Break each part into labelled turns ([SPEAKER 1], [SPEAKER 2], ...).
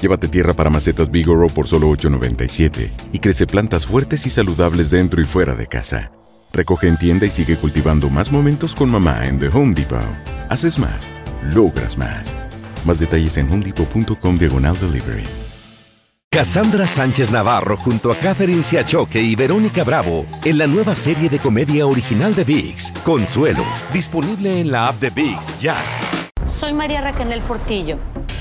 [SPEAKER 1] Llévate tierra para macetas Bigoro por solo $8.97 y crece plantas fuertes y saludables dentro y fuera de casa. Recoge en tienda y sigue cultivando más momentos con mamá en The Home Depot. Haces más, logras más. Más detalles en homedepot.com diagonal delivery.
[SPEAKER 2] Cassandra Sánchez Navarro junto a Catherine Siachoque y Verónica Bravo en la nueva serie de comedia original de VIX, Consuelo, disponible en la app de VIX ya.
[SPEAKER 3] Soy María Raquel Portillo.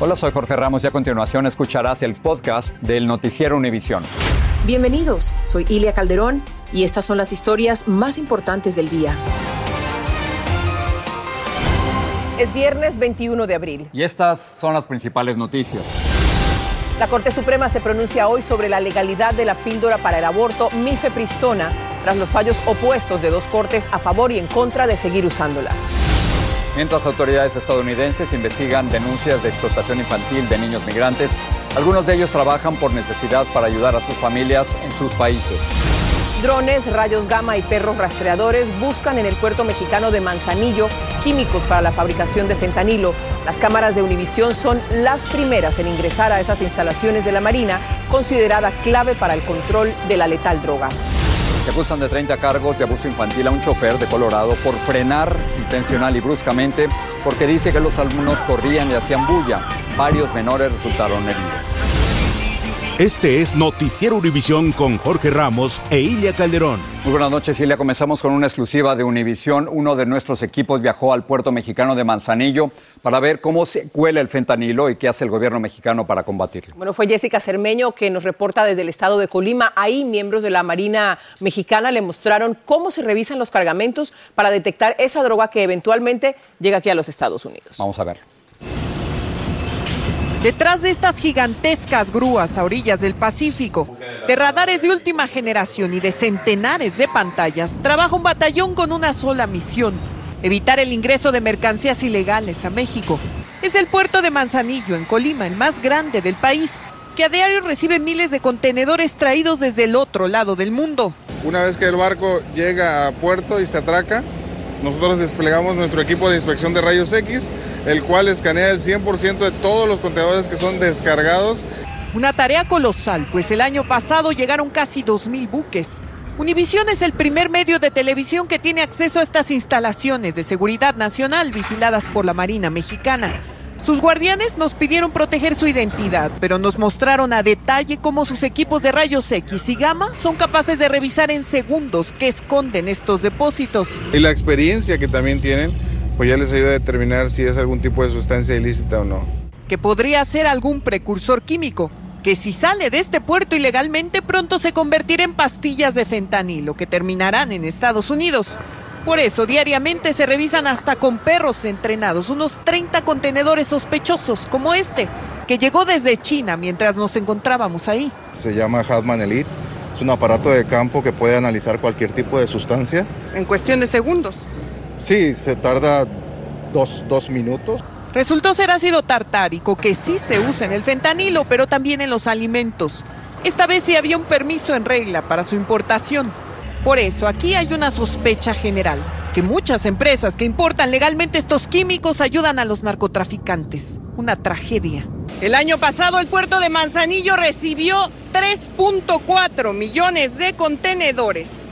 [SPEAKER 4] Hola, soy Jorge Ramos y a continuación escucharás el podcast del Noticiero Univisión.
[SPEAKER 5] Bienvenidos, soy Ilia Calderón y estas son las historias más importantes del día.
[SPEAKER 6] Es viernes 21 de abril.
[SPEAKER 4] Y estas son las principales noticias.
[SPEAKER 6] La Corte Suprema se pronuncia hoy sobre la legalidad de la píldora para el aborto mifepristona tras los fallos opuestos de dos cortes a favor y en contra de seguir usándola.
[SPEAKER 4] Mientras autoridades estadounidenses investigan denuncias de explotación infantil de niños migrantes, algunos de ellos trabajan por necesidad para ayudar a sus familias en sus países.
[SPEAKER 6] Drones, rayos gamma y perros rastreadores buscan en el puerto mexicano de Manzanillo químicos para la fabricación de fentanilo. Las cámaras de Univisión son las primeras en ingresar a esas instalaciones de la Marina, considerada clave para el control de la letal droga.
[SPEAKER 4] Se acusan de 30 cargos de abuso infantil a un chofer de Colorado por frenar intencional y bruscamente porque dice que los alumnos corrían y hacían bulla. Varios menores resultaron heridos.
[SPEAKER 7] Este es Noticiero Univisión con Jorge Ramos e Ilia Calderón.
[SPEAKER 4] Muy buenas noches, Ilia. Comenzamos con una exclusiva de Univisión. Uno de nuestros equipos viajó al puerto mexicano de Manzanillo para ver cómo se cuela el fentanilo y qué hace el gobierno mexicano para combatirlo.
[SPEAKER 6] Bueno, fue Jessica Cermeño que nos reporta desde el estado de Colima. Ahí miembros de la Marina Mexicana le mostraron cómo se revisan los cargamentos para detectar esa droga que eventualmente llega aquí a los Estados Unidos.
[SPEAKER 4] Vamos a ver.
[SPEAKER 8] Detrás de estas gigantescas grúas a orillas del Pacífico, de radares de última generación y de centenares de pantallas, trabaja un batallón con una sola misión, evitar el ingreso de mercancías ilegales a México. Es el puerto de Manzanillo, en Colima, el más grande del país, que a diario recibe miles de contenedores traídos desde el otro lado del mundo.
[SPEAKER 9] Una vez que el barco llega a puerto y se atraca, nosotros desplegamos nuestro equipo de inspección de rayos X, el cual escanea el 100% de todos los contenedores que son descargados.
[SPEAKER 8] Una tarea colosal, pues el año pasado llegaron casi 2.000 buques. Univisión es el primer medio de televisión que tiene acceso a estas instalaciones de seguridad nacional vigiladas por la Marina Mexicana. Sus guardianes nos pidieron proteger su identidad, pero nos mostraron a detalle cómo sus equipos de rayos X y gamma son capaces de revisar en segundos qué esconden estos depósitos.
[SPEAKER 9] Y la experiencia que también tienen, pues ya les ayuda a determinar si es algún tipo de sustancia ilícita o no.
[SPEAKER 8] Que podría ser algún precursor químico, que si sale de este puerto ilegalmente pronto se convertirá en pastillas de fentanilo que terminarán en Estados Unidos. Por eso, diariamente se revisan hasta con perros entrenados unos 30 contenedores sospechosos como este, que llegó desde China mientras nos encontrábamos ahí.
[SPEAKER 9] Se llama Hatman Elite. Es un aparato de campo que puede analizar cualquier tipo de sustancia.
[SPEAKER 8] En cuestión de segundos.
[SPEAKER 9] Sí, se tarda dos, dos minutos.
[SPEAKER 8] Resultó ser ácido tartárico, que sí se usa en el fentanilo, pero también en los alimentos. Esta vez sí había un permiso en regla para su importación. Por eso aquí hay una sospecha general, que muchas empresas que importan legalmente estos químicos ayudan a los narcotraficantes. Una tragedia. El año pasado el puerto de Manzanillo recibió 3.4 millones de contenedores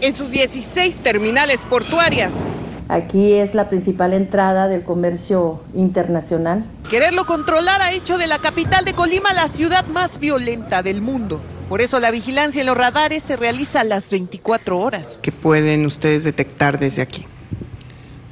[SPEAKER 8] en sus 16 terminales portuarias
[SPEAKER 10] Aquí es la principal entrada del comercio internacional.
[SPEAKER 8] Quererlo controlar ha hecho de la capital de Colima la ciudad más violenta del mundo. Por eso la vigilancia en los radares se realiza a las 24 horas.
[SPEAKER 11] ¿Qué pueden ustedes detectar desde aquí?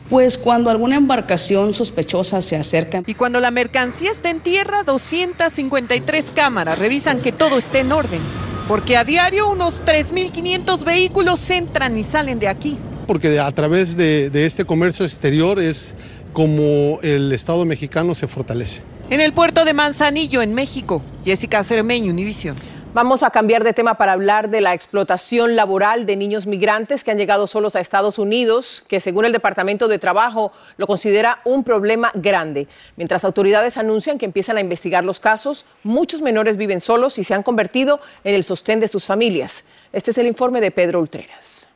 [SPEAKER 12] Pues cuando alguna embarcación sospechosa se acerca.
[SPEAKER 8] Y cuando la mercancía está en tierra, 253 cámaras revisan que todo esté en orden. Porque a diario unos 3.500 vehículos entran y salen de aquí
[SPEAKER 13] porque a través de, este comercio exterior es como el Estado mexicano se fortalece.
[SPEAKER 8] En el puerto de Manzanillo, en México, Jessica Cermeño, Univision.
[SPEAKER 6] Vamos a cambiar de tema para hablar de la explotación laboral de niños migrantes que han llegado solos a Estados Unidos, que según el Departamento de Trabajo lo considera un problema grande. Mientras autoridades anuncian que empiezan a investigar los casos, muchos menores viven solos y se han convertido en el sostén de sus familias. Este es el informe de Pedro Ultreras.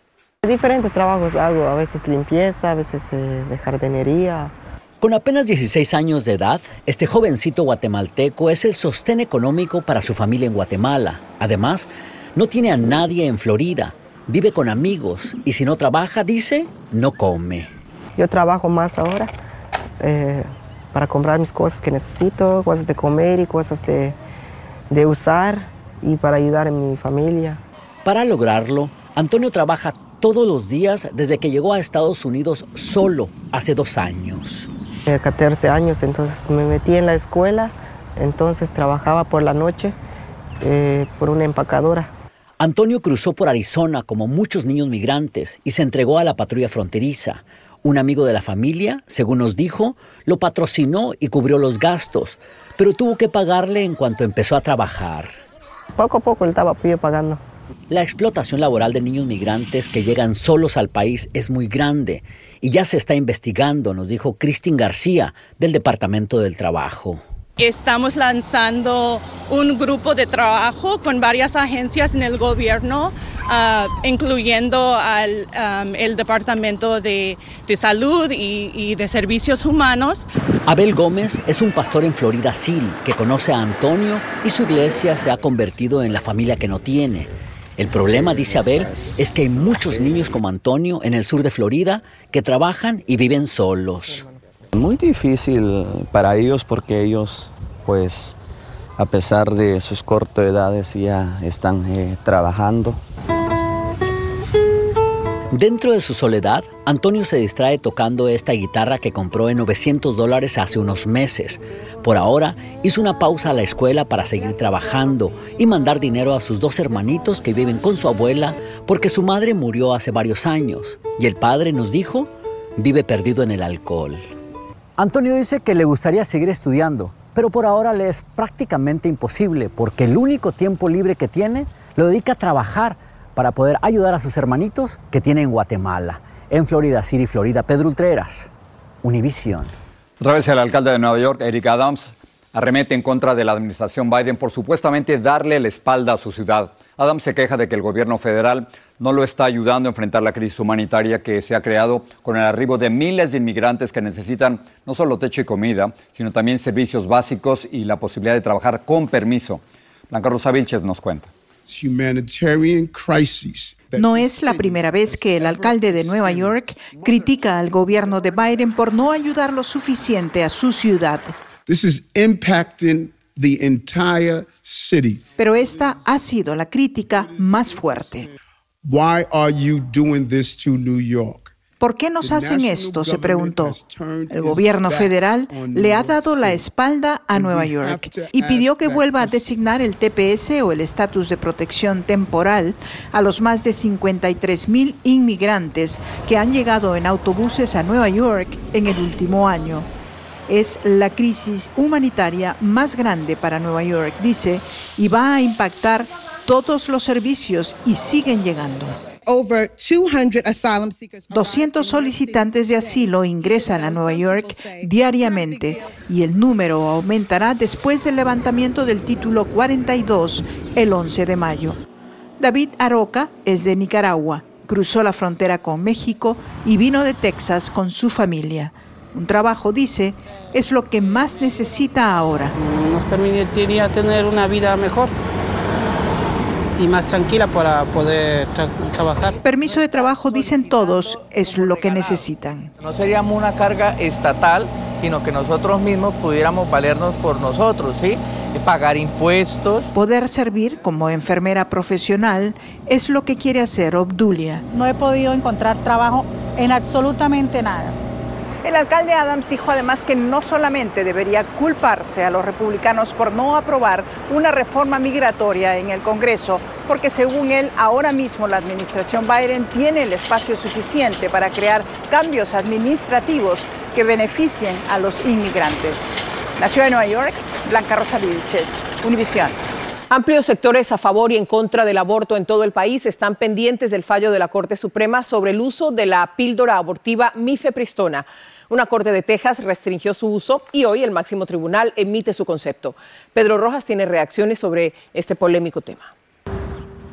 [SPEAKER 14] Diferentes trabajos hago, a veces limpieza, a veces eh, de jardinería.
[SPEAKER 15] Con apenas 16 años de edad, este jovencito guatemalteco es el sostén económico para su familia en Guatemala. Además, no tiene a nadie en Florida, vive con amigos y si no trabaja, dice, no come.
[SPEAKER 14] Yo trabajo más ahora eh, para comprar mis cosas que necesito, cosas de comer y cosas de, de usar y para ayudar a mi familia.
[SPEAKER 15] Para lograrlo, Antonio trabaja todos los días desde que llegó a Estados Unidos solo hace dos años.
[SPEAKER 14] 14 años, entonces me metí en la escuela, entonces trabajaba por la noche eh, por una empacadora.
[SPEAKER 15] Antonio cruzó por Arizona como muchos niños migrantes y se entregó a la patrulla fronteriza. Un amigo de la familia, según nos dijo, lo patrocinó y cubrió los gastos, pero tuvo que pagarle en cuanto empezó a trabajar.
[SPEAKER 14] Poco a poco él estaba pagando.
[SPEAKER 15] La explotación laboral de niños migrantes que llegan solos al país es muy grande y ya se está investigando, nos dijo Cristín García del Departamento del Trabajo.
[SPEAKER 16] Estamos lanzando un grupo de trabajo con varias agencias en el gobierno, ah, incluyendo al el Departamento de, Salud y, y, de Servicios Humanos.
[SPEAKER 15] Abel Gómez es un pastor en Florida City que conoce a Antonio y su iglesia se ha convertido en la familia que no tiene. El problema, dice Abel, es que hay muchos niños como Antonio en el sur de Florida que trabajan y viven solos.
[SPEAKER 17] Muy difícil para ellos porque ellos, pues, a pesar de sus cortas edades, ya están eh, trabajando.
[SPEAKER 15] Dentro de su soledad, Antonio se distrae tocando esta guitarra que compró en 900 dólares hace unos meses. Por ahora, hizo una pausa a la escuela para seguir trabajando y mandar dinero a sus dos hermanitos que viven con su abuela porque su madre murió hace varios años y el padre nos dijo, vive perdido en el alcohol. Antonio dice que le gustaría seguir estudiando, pero por ahora le es prácticamente imposible porque el único tiempo libre que tiene lo dedica a trabajar para poder ayudar a sus hermanitos que tienen en Guatemala, en Florida City, Florida. Pedro Ultreras, Univision.
[SPEAKER 4] Otra vez el alcalde de Nueva York, Eric Adams, arremete en contra de la administración Biden por supuestamente darle la espalda a su ciudad. Adams se queja de que el gobierno federal no lo está ayudando a enfrentar la crisis humanitaria que se ha creado con el arribo de miles de inmigrantes que necesitan no solo techo y comida, sino también servicios básicos y la posibilidad de trabajar con permiso. Blanca Rosa Vilches nos cuenta.
[SPEAKER 18] No es la primera vez que el alcalde de Nueva York critica al gobierno de Biden por no ayudar lo suficiente a su ciudad. Pero esta ha sido la crítica más fuerte.
[SPEAKER 19] Why are you doing this to New York?
[SPEAKER 18] ¿Por qué nos hacen esto? se preguntó. El gobierno federal le ha dado la espalda a Nueva York y pidió que vuelva a designar el TPS o el estatus de protección temporal a los más de 53 mil inmigrantes que han llegado en autobuses a Nueva York en el último año. Es la crisis humanitaria más grande para Nueva York, dice, y va a impactar todos los servicios y siguen llegando. 200 solicitantes de asilo ingresan a Nueva York diariamente y el número aumentará después del levantamiento del título 42 el 11 de mayo. David Aroca es de Nicaragua, cruzó la frontera con México y vino de Texas con su familia. Un trabajo, dice, es lo que más necesita ahora.
[SPEAKER 20] Nos permitiría tener una vida mejor y más tranquila para poder trabajar.
[SPEAKER 18] Permiso de trabajo, dicen todos, es lo que necesitan.
[SPEAKER 21] No seríamos una carga estatal, sino que nosotros mismos pudiéramos valernos por nosotros, ¿sí? Pagar impuestos.
[SPEAKER 18] Poder servir como enfermera profesional es lo que quiere hacer Obdulia.
[SPEAKER 22] No he podido encontrar trabajo en absolutamente nada.
[SPEAKER 8] El alcalde Adams dijo además que no solamente debería culparse a los republicanos por no aprobar una reforma migratoria en el Congreso, porque según él ahora mismo la administración Biden tiene el espacio suficiente para crear cambios administrativos que beneficien a los inmigrantes. Ciudad de Nueva York, Blanca Rosa Vilches, Univisión.
[SPEAKER 6] Amplios sectores a favor y en contra del aborto en todo el país están pendientes del fallo de la Corte Suprema sobre el uso de la píldora abortiva mifepristona. Una corte de Texas restringió su uso y hoy el máximo tribunal emite su concepto. Pedro Rojas tiene reacciones sobre este polémico tema.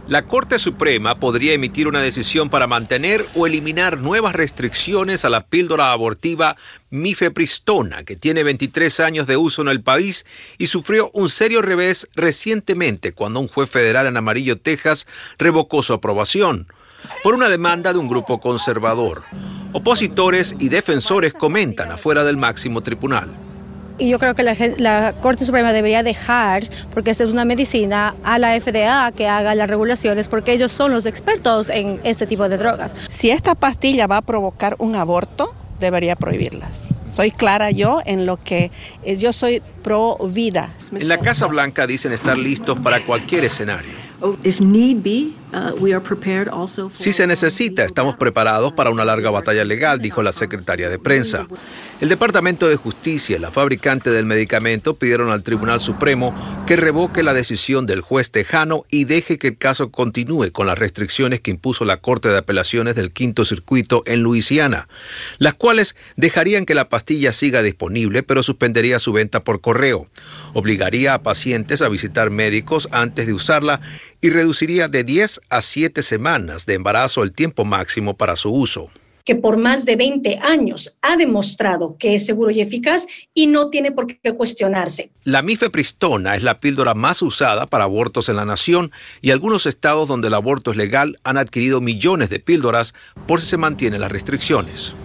[SPEAKER 23] La Corte Suprema podría emitir una decisión para mantener o eliminar nuevas restricciones a la píldora abortiva mifepristona, que tiene 23 años de uso en el país y sufrió un serio revés recientemente cuando un juez federal en Amarillo, Texas, revocó su aprobación por una demanda de un grupo conservador. Opositores y defensores comentan afuera del máximo tribunal.
[SPEAKER 24] Y yo creo que la, Corte Suprema debería dejar, porque es una medicina, a la FDA que haga las regulaciones, porque ellos son los expertos en este tipo de drogas.
[SPEAKER 12] Si esta pastilla va a provocar un aborto, debería prohibirlas. Soy clara yo en lo que es, yo soy pro vida.
[SPEAKER 23] En la Casa Blanca dicen estar listos para cualquier escenario. Si se necesita, estamos preparados para una larga batalla legal, dijo la secretaria de prensa. El Departamento de Justicia y la fabricante del medicamento pidieron al Tribunal Supremo que revoque la decisión del juez tejano y deje que el caso continúe con las restricciones que impuso la Corte de Apelaciones del Quinto Circuito en Luisiana, las cuales dejarían que la pastilla siga disponible pero suspendería su venta por correo, obligaría a pacientes a visitar médicos antes de usarla y reduciría de 10 a 7 semanas de embarazo el tiempo máximo para su uso
[SPEAKER 25] que por más de 20 años ha demostrado que es seguro y eficaz y no tiene por qué cuestionarse.
[SPEAKER 23] La mifepristona es la píldora más usada para abortos en la nación y algunos estados donde el aborto es legal han adquirido millones de píldoras por si se mantienen las restricciones.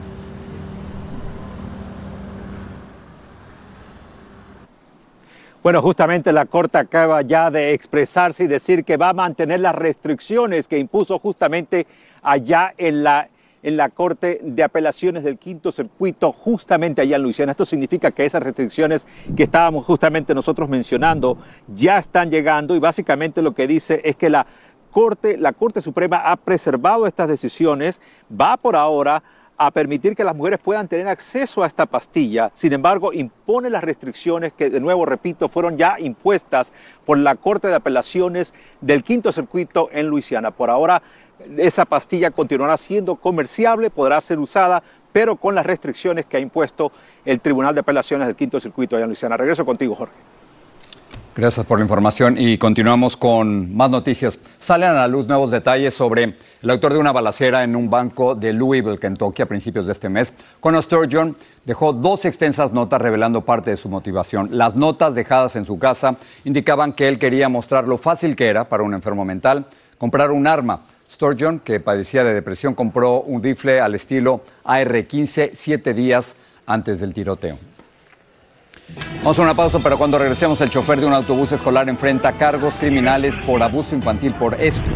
[SPEAKER 26] Bueno, justamente la Corte acaba ya de expresarse y decir que va a mantener las restricciones que impuso justamente allá en la, en la Corte de Apelaciones del Quinto Circuito, justamente allá en Luisiana. Esto significa que esas restricciones que estábamos justamente nosotros mencionando ya están llegando y básicamente lo que dice es que la Corte, la Corte Suprema ha preservado estas decisiones, va por ahora a permitir que las mujeres puedan tener acceso a esta pastilla. Sin embargo, impone las restricciones que, de nuevo, repito, fueron ya impuestas por la Corte de Apelaciones del Quinto Circuito en Luisiana. Por ahora, esa pastilla continuará siendo comerciable, podrá ser usada, pero con las restricciones que ha impuesto el Tribunal de Apelaciones del Quinto Circuito allá en Luisiana. Regreso contigo, Jorge.
[SPEAKER 4] Gracias por la información y continuamos con más noticias. Salen a la luz nuevos detalles sobre el autor de una balacera en un banco de Louisville, Kentucky, a principios de este mes. Conor Sturgeon dejó dos extensas notas revelando parte de su motivación. Las notas dejadas en su casa indicaban que él quería mostrar lo fácil que era para un enfermo mental comprar un arma. Sturgeon, que padecía de depresión, compró un rifle al estilo AR-15 siete días antes del tiroteo. Vamos a una pausa, pero cuando regresemos, el chofer de un autobús escolar enfrenta cargos criminales por abuso infantil por esto.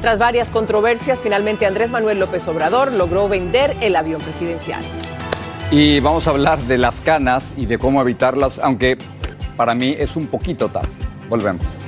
[SPEAKER 6] Tras varias controversias, finalmente Andrés Manuel López Obrador logró vender el avión presidencial.
[SPEAKER 4] Y vamos a hablar de las canas y de cómo evitarlas, aunque para mí es un poquito tarde. Volvemos.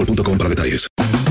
[SPEAKER 27] boostmobile.com para detalles.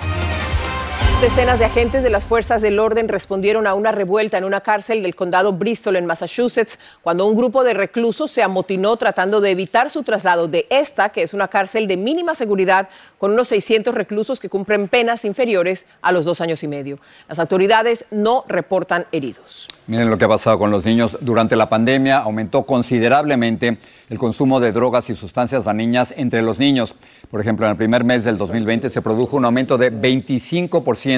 [SPEAKER 6] Decenas de agentes de las fuerzas del orden respondieron a una revuelta en una cárcel del condado Bristol en Massachusetts cuando un grupo de reclusos se amotinó tratando de evitar su traslado de esta, que es una cárcel de mínima seguridad con unos 600 reclusos que cumplen penas inferiores a los dos años y medio. Las autoridades no reportan heridos.
[SPEAKER 4] Miren lo que ha pasado con los niños. Durante la pandemia aumentó considerablemente el consumo de drogas y sustancias dañinas entre los niños. Por ejemplo, en el primer mes del 2020 se produjo un aumento de 25%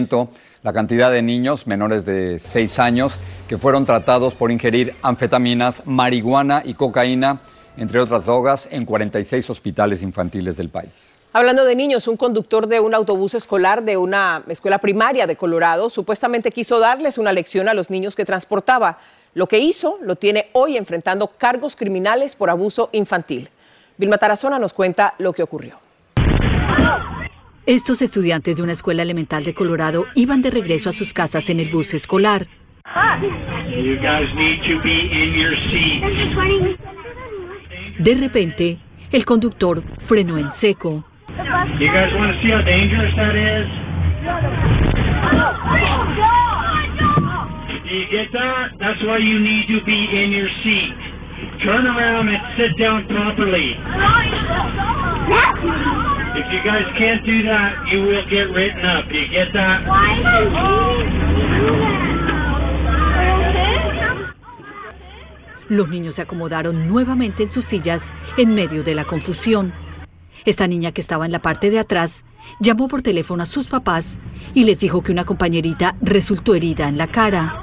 [SPEAKER 4] la cantidad de niños menores de 6 años que fueron tratados por ingerir anfetaminas, marihuana y cocaína, entre otras drogas, en 46 hospitales infantiles del país.
[SPEAKER 6] Hablando de niños, un conductor de un autobús escolar de una escuela primaria de Colorado supuestamente quiso darles una lección a los niños que transportaba. Lo que hizo lo tiene hoy enfrentando cargos criminales por abuso infantil. Vilma Tarazona nos cuenta lo que ocurrió.
[SPEAKER 28] Estos estudiantes de una escuela elemental de Colorado iban de regreso a sus casas en el bus escolar. De repente, el conductor frenó en seco.
[SPEAKER 29] Turn around and sit down properly. If you guys can't do that, you will get written up. You get that?
[SPEAKER 28] Los niños se acomodaron nuevamente en sus sillas en medio de la confusión. Esta niña que estaba en la parte de atrás llamó por teléfono a sus papás y les dijo que una compañerita resultó herida en la cara.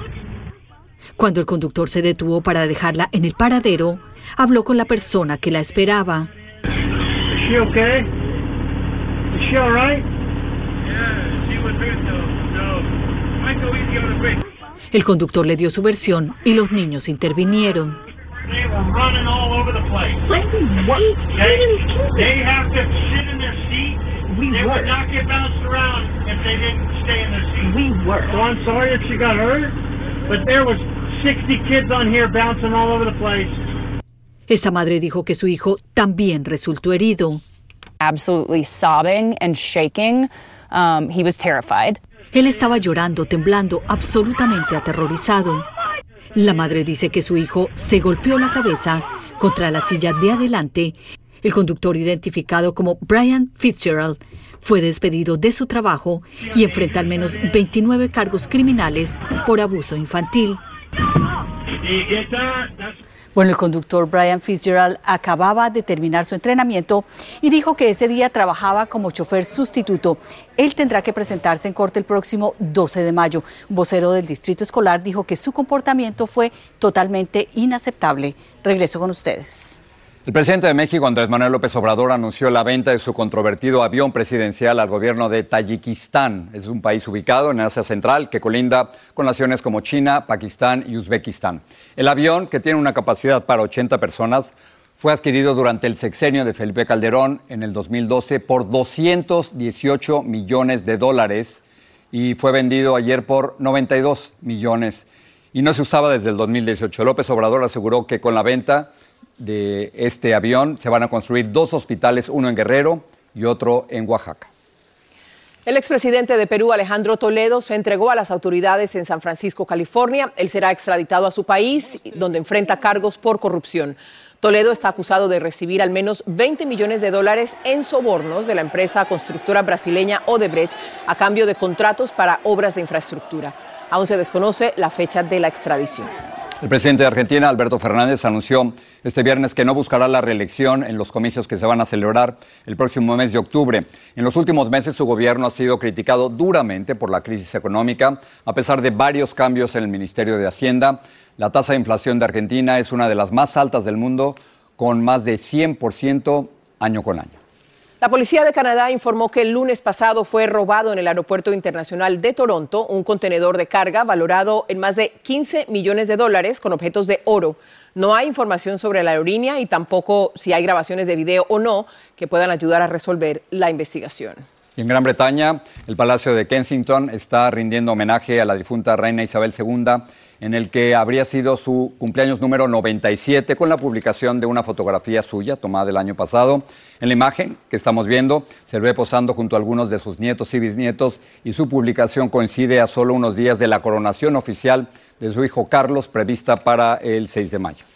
[SPEAKER 28] Cuando el conductor se detuvo para dejarla en el paradero, habló con la persona que la esperaba. El conductor le dio su versión y los niños intervinieron. Esta madre dijo que su hijo también resultó herido.
[SPEAKER 30] Absolutely sobbing and shaking. Um, he was terrified.
[SPEAKER 28] Él estaba llorando, temblando, absolutamente aterrorizado. La madre dice que su hijo se golpeó la cabeza contra la silla de adelante. El conductor, identificado como Brian Fitzgerald, fue despedido de su trabajo y enfrenta al menos 29 cargos criminales por abuso infantil. Bueno, el conductor Brian Fitzgerald acababa de terminar su entrenamiento y dijo que ese día trabajaba como chofer sustituto. Él tendrá que presentarse en corte el próximo 12 de mayo. Un vocero del distrito escolar dijo que su comportamiento fue totalmente inaceptable. Regreso con ustedes.
[SPEAKER 4] El presidente de México, Andrés Manuel López Obrador, anunció la venta de su controvertido avión presidencial al gobierno de Tayikistán. Es un país ubicado en Asia Central que colinda con naciones como China, Pakistán y Uzbekistán. El avión, que tiene una capacidad para 80 personas, fue adquirido durante el sexenio de Felipe Calderón en el 2012 por 218 millones de dólares y fue vendido ayer por 92 millones y no se usaba desde el 2018. López Obrador aseguró que con la venta de este avión se van a construir dos hospitales, uno en Guerrero y otro en Oaxaca.
[SPEAKER 6] El expresidente de Perú, Alejandro Toledo, se entregó a las autoridades en San Francisco, California. Él será extraditado a su país, donde enfrenta cargos por corrupción. Toledo está acusado de recibir al menos 20 millones de dólares en sobornos de la empresa constructora brasileña Odebrecht a cambio de contratos para obras de infraestructura. Aún se desconoce la fecha de la extradición.
[SPEAKER 4] El presidente de Argentina, Alberto Fernández, anunció este viernes que no buscará la reelección en los comicios que se van a celebrar el próximo mes de octubre. En los últimos meses su gobierno ha sido criticado duramente por la crisis económica, a pesar de varios cambios en el Ministerio de Hacienda. La tasa de inflación de Argentina es una de las más altas del mundo, con más de 100% año con año.
[SPEAKER 6] La policía de Canadá informó que el lunes pasado fue robado en el aeropuerto internacional de Toronto un contenedor de carga valorado en más de 15 millones de dólares con objetos de oro. No hay información sobre la aerolínea y tampoco si hay grabaciones de video o no que puedan ayudar a resolver la investigación.
[SPEAKER 4] en Gran Bretaña, el Palacio de Kensington está rindiendo homenaje a la difunta reina Isabel II en el que habría sido su cumpleaños número 97 con la publicación de una fotografía suya tomada el año pasado. En la imagen que estamos viendo se ve posando junto a algunos de sus nietos y bisnietos y su publicación coincide a solo unos días de la coronación oficial de su hijo Carlos prevista para el 6 de mayo.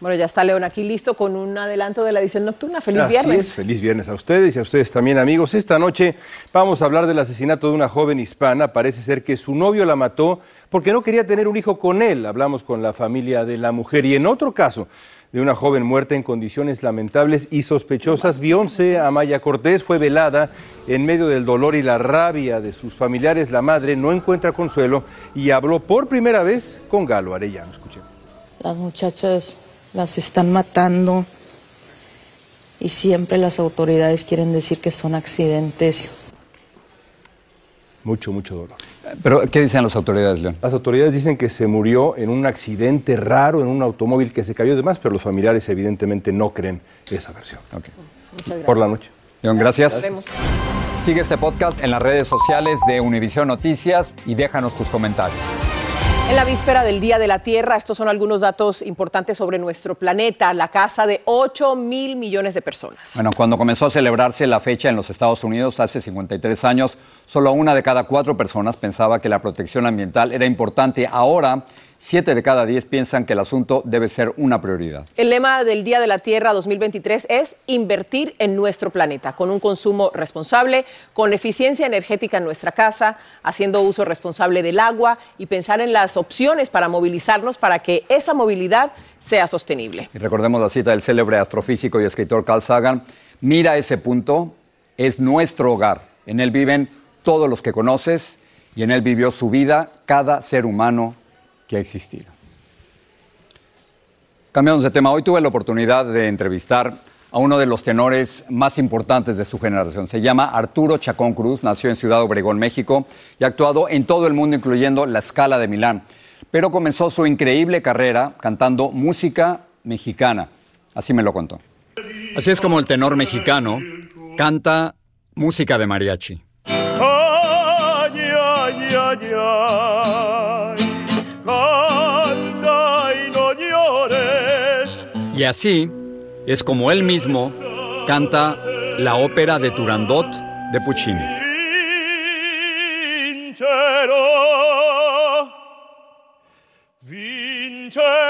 [SPEAKER 6] Bueno, ya está León aquí listo con un adelanto de la edición nocturna. Feliz
[SPEAKER 31] Así
[SPEAKER 6] viernes.
[SPEAKER 31] es, feliz viernes a ustedes y a ustedes también, amigos. Esta noche vamos a hablar del asesinato de una joven hispana. Parece ser que su novio la mató porque no quería tener un hijo con él. Hablamos con la familia de la mujer. Y en otro caso, de una joven muerta en condiciones lamentables y sospechosas, Beyoncé Amaya Cortés fue velada en medio del dolor y la rabia de sus familiares. La madre no encuentra consuelo y habló por primera vez con Galo Arellano. Escuchen.
[SPEAKER 32] Las muchachas las están matando y siempre las autoridades quieren decir que son accidentes.
[SPEAKER 31] Mucho, mucho dolor.
[SPEAKER 4] Pero, ¿qué dicen las autoridades, León?
[SPEAKER 31] Las autoridades dicen que se murió en un accidente raro, en un automóvil que se cayó y demás, pero los familiares evidentemente no creen esa versión.
[SPEAKER 6] Muchas gracias.
[SPEAKER 31] Por la noche.
[SPEAKER 4] León, gracias.
[SPEAKER 6] Nos vemos.
[SPEAKER 4] Sigue este podcast en las redes sociales de Univision Noticias y déjanos tus comentarios.
[SPEAKER 6] En la víspera del Día de la Tierra, estos son algunos datos importantes sobre nuestro planeta, la casa de 8 mil millones de personas.
[SPEAKER 4] Bueno, cuando comenzó a celebrarse la fecha en los Estados Unidos hace 53 años, solo una de cada cuatro personas pensaba que la protección ambiental era importante. Ahora, siete de cada diez piensan que el asunto debe ser una prioridad.
[SPEAKER 6] El lema del Día de la Tierra 2023 es invertir en nuestro planeta, con un consumo responsable, con eficiencia energética en nuestra casa, haciendo uso responsable del agua y pensar en las opciones para movilizarnos para que esa movilidad sea sostenible.
[SPEAKER 4] Y recordemos la cita del célebre astrofísico y escritor Carl Sagan. Mira ese punto, es nuestro hogar. En él viven todos los que conoces y en él vivió su vida cada ser humano que ha existido. Cambiamos de tema. Hoy tuve la oportunidad de entrevistar a uno de los tenores más importantes de su generación. Se llama Arturo Chacón Cruz, nació en Ciudad Obregón, México, y ha actuado en todo el mundo, incluyendo la Scala de Milán. Pero comenzó su increíble carrera cantando música mexicana. Así me lo contó. Así es como el tenor mexicano canta música de mariachi.
[SPEAKER 33] Ay, ay, ay, ay,
[SPEAKER 4] así es como él mismo canta la ópera de Turandot de Puccini.
[SPEAKER 33] Vincerò, vincerò,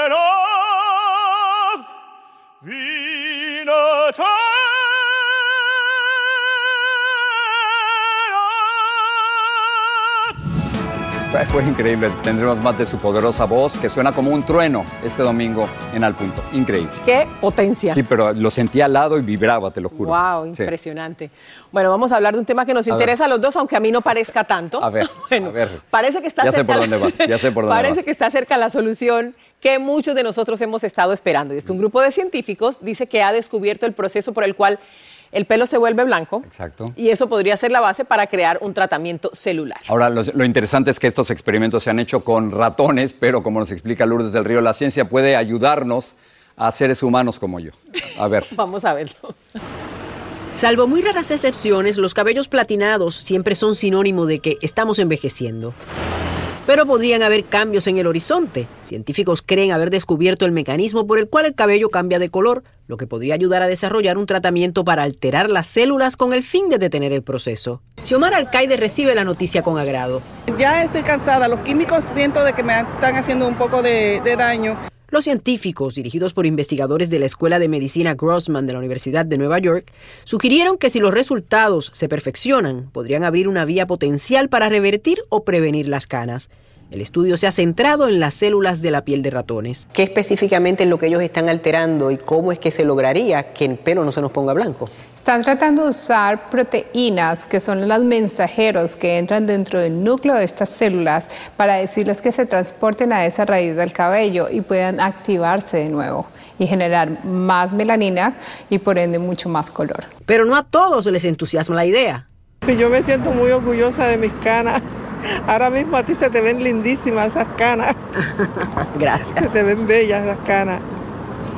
[SPEAKER 4] Fue increíble. Tendremos más de su poderosa voz que suena como un trueno este domingo en Al Punto. Increíble.
[SPEAKER 6] ¡Qué potencia!
[SPEAKER 4] Sí, pero lo sentía al lado y vibraba, te lo juro.
[SPEAKER 6] Wow,
[SPEAKER 4] Sí.
[SPEAKER 6] impresionante. Bueno, vamos a hablar de un tema que nos
[SPEAKER 4] A ver.
[SPEAKER 6] interesa a los dos, aunque a mí no parezca tanto.
[SPEAKER 4] A ver,
[SPEAKER 6] Bueno,
[SPEAKER 4] a ver.
[SPEAKER 6] Parece que está
[SPEAKER 4] Ya sé por dónde vas, ya sé por dónde
[SPEAKER 6] Parece
[SPEAKER 4] vas.
[SPEAKER 6] que está cerca la solución que muchos de nosotros hemos estado esperando. Y es que un grupo de científicos dice que ha descubierto el proceso por el cual el pelo se vuelve blanco
[SPEAKER 4] Exacto.
[SPEAKER 6] y eso podría ser la base para crear un tratamiento celular.
[SPEAKER 4] Ahora, lo, lo interesante es que estos experimentos se han hecho con ratones, pero como nos explica Lourdes del Río, la ciencia puede ayudarnos a seres humanos como yo. A ver.
[SPEAKER 6] Vamos a verlo.
[SPEAKER 34] Salvo muy raras excepciones, los cabellos platinados siempre son sinónimo de que estamos envejeciendo. Pero podrían haber cambios en el horizonte. Científicos creen haber descubierto el mecanismo por el cual el cabello cambia de color, lo que podría ayudar a desarrollar un tratamiento para alterar las células con el fin de detener el proceso. Xiomara Alcaide recibe la noticia con agrado.
[SPEAKER 35] Ya estoy cansada, los químicos siento de que me están haciendo un poco de, de daño.
[SPEAKER 34] Los científicos, dirigidos por investigadores de la Escuela de Medicina Grossman de la Universidad de Nueva York, sugirieron que si los resultados se perfeccionan, podrían abrir una vía potencial para revertir o prevenir las canas. El estudio se ha centrado en las células de la piel de ratones.
[SPEAKER 6] ¿Qué específicamente es lo que ellos están alterando y cómo es que se lograría que el pelo no se nos ponga blanco?
[SPEAKER 36] Están tratando de usar proteínas que son los mensajeros que entran dentro del núcleo de estas células para decirles que se transporten a esa raíz del cabello y puedan activarse de nuevo y generar más melanina y por ende mucho más color.
[SPEAKER 34] Pero no a todos les entusiasma la idea.
[SPEAKER 35] Yo me siento muy orgullosa de mis canas. Ahora mismo a ti se te ven lindísimas esas canas.
[SPEAKER 34] Gracias.
[SPEAKER 35] Se te ven bellas esas canas.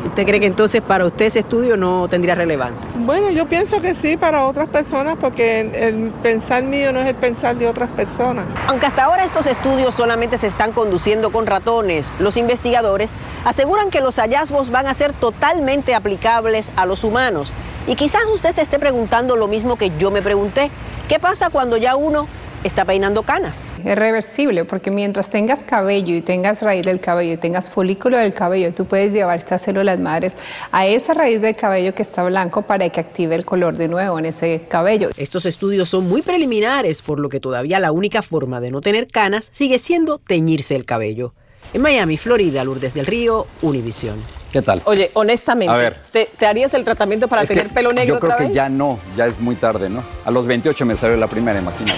[SPEAKER 34] ¿Usted cree que entonces para usted ese estudio no tendría relevancia?
[SPEAKER 35] Bueno, yo pienso que sí para otras personas porque el pensar mío no es el pensar de otras personas.
[SPEAKER 34] Aunque hasta ahora estos estudios solamente se están conduciendo con ratones, los investigadores aseguran que los hallazgos van a ser totalmente aplicables a los humanos. Y quizás usted se esté preguntando lo mismo que yo me pregunté. ¿Qué pasa cuando ya uno está peinando canas.
[SPEAKER 36] Es reversible porque mientras tengas cabello y tengas raíz del cabello y tengas folículo del cabello, tú puedes llevar estas células madres a esa raíz del cabello que está blanco para que active el color de nuevo en ese cabello.
[SPEAKER 34] Estos estudios son muy preliminares, por lo que todavía la única forma de no tener canas sigue siendo teñirse el cabello. En Miami, Florida, Lourdes del Río, Univisión.
[SPEAKER 4] ¿Qué tal?
[SPEAKER 6] Oye, honestamente,
[SPEAKER 4] A ver.
[SPEAKER 6] ¿te, te harías el tratamiento para tener pelo negro
[SPEAKER 4] Yo creo
[SPEAKER 6] otra
[SPEAKER 4] que
[SPEAKER 6] vez?
[SPEAKER 4] ya no, ya es muy tarde, ¿no? A los 28 me salió la primera, imagínate.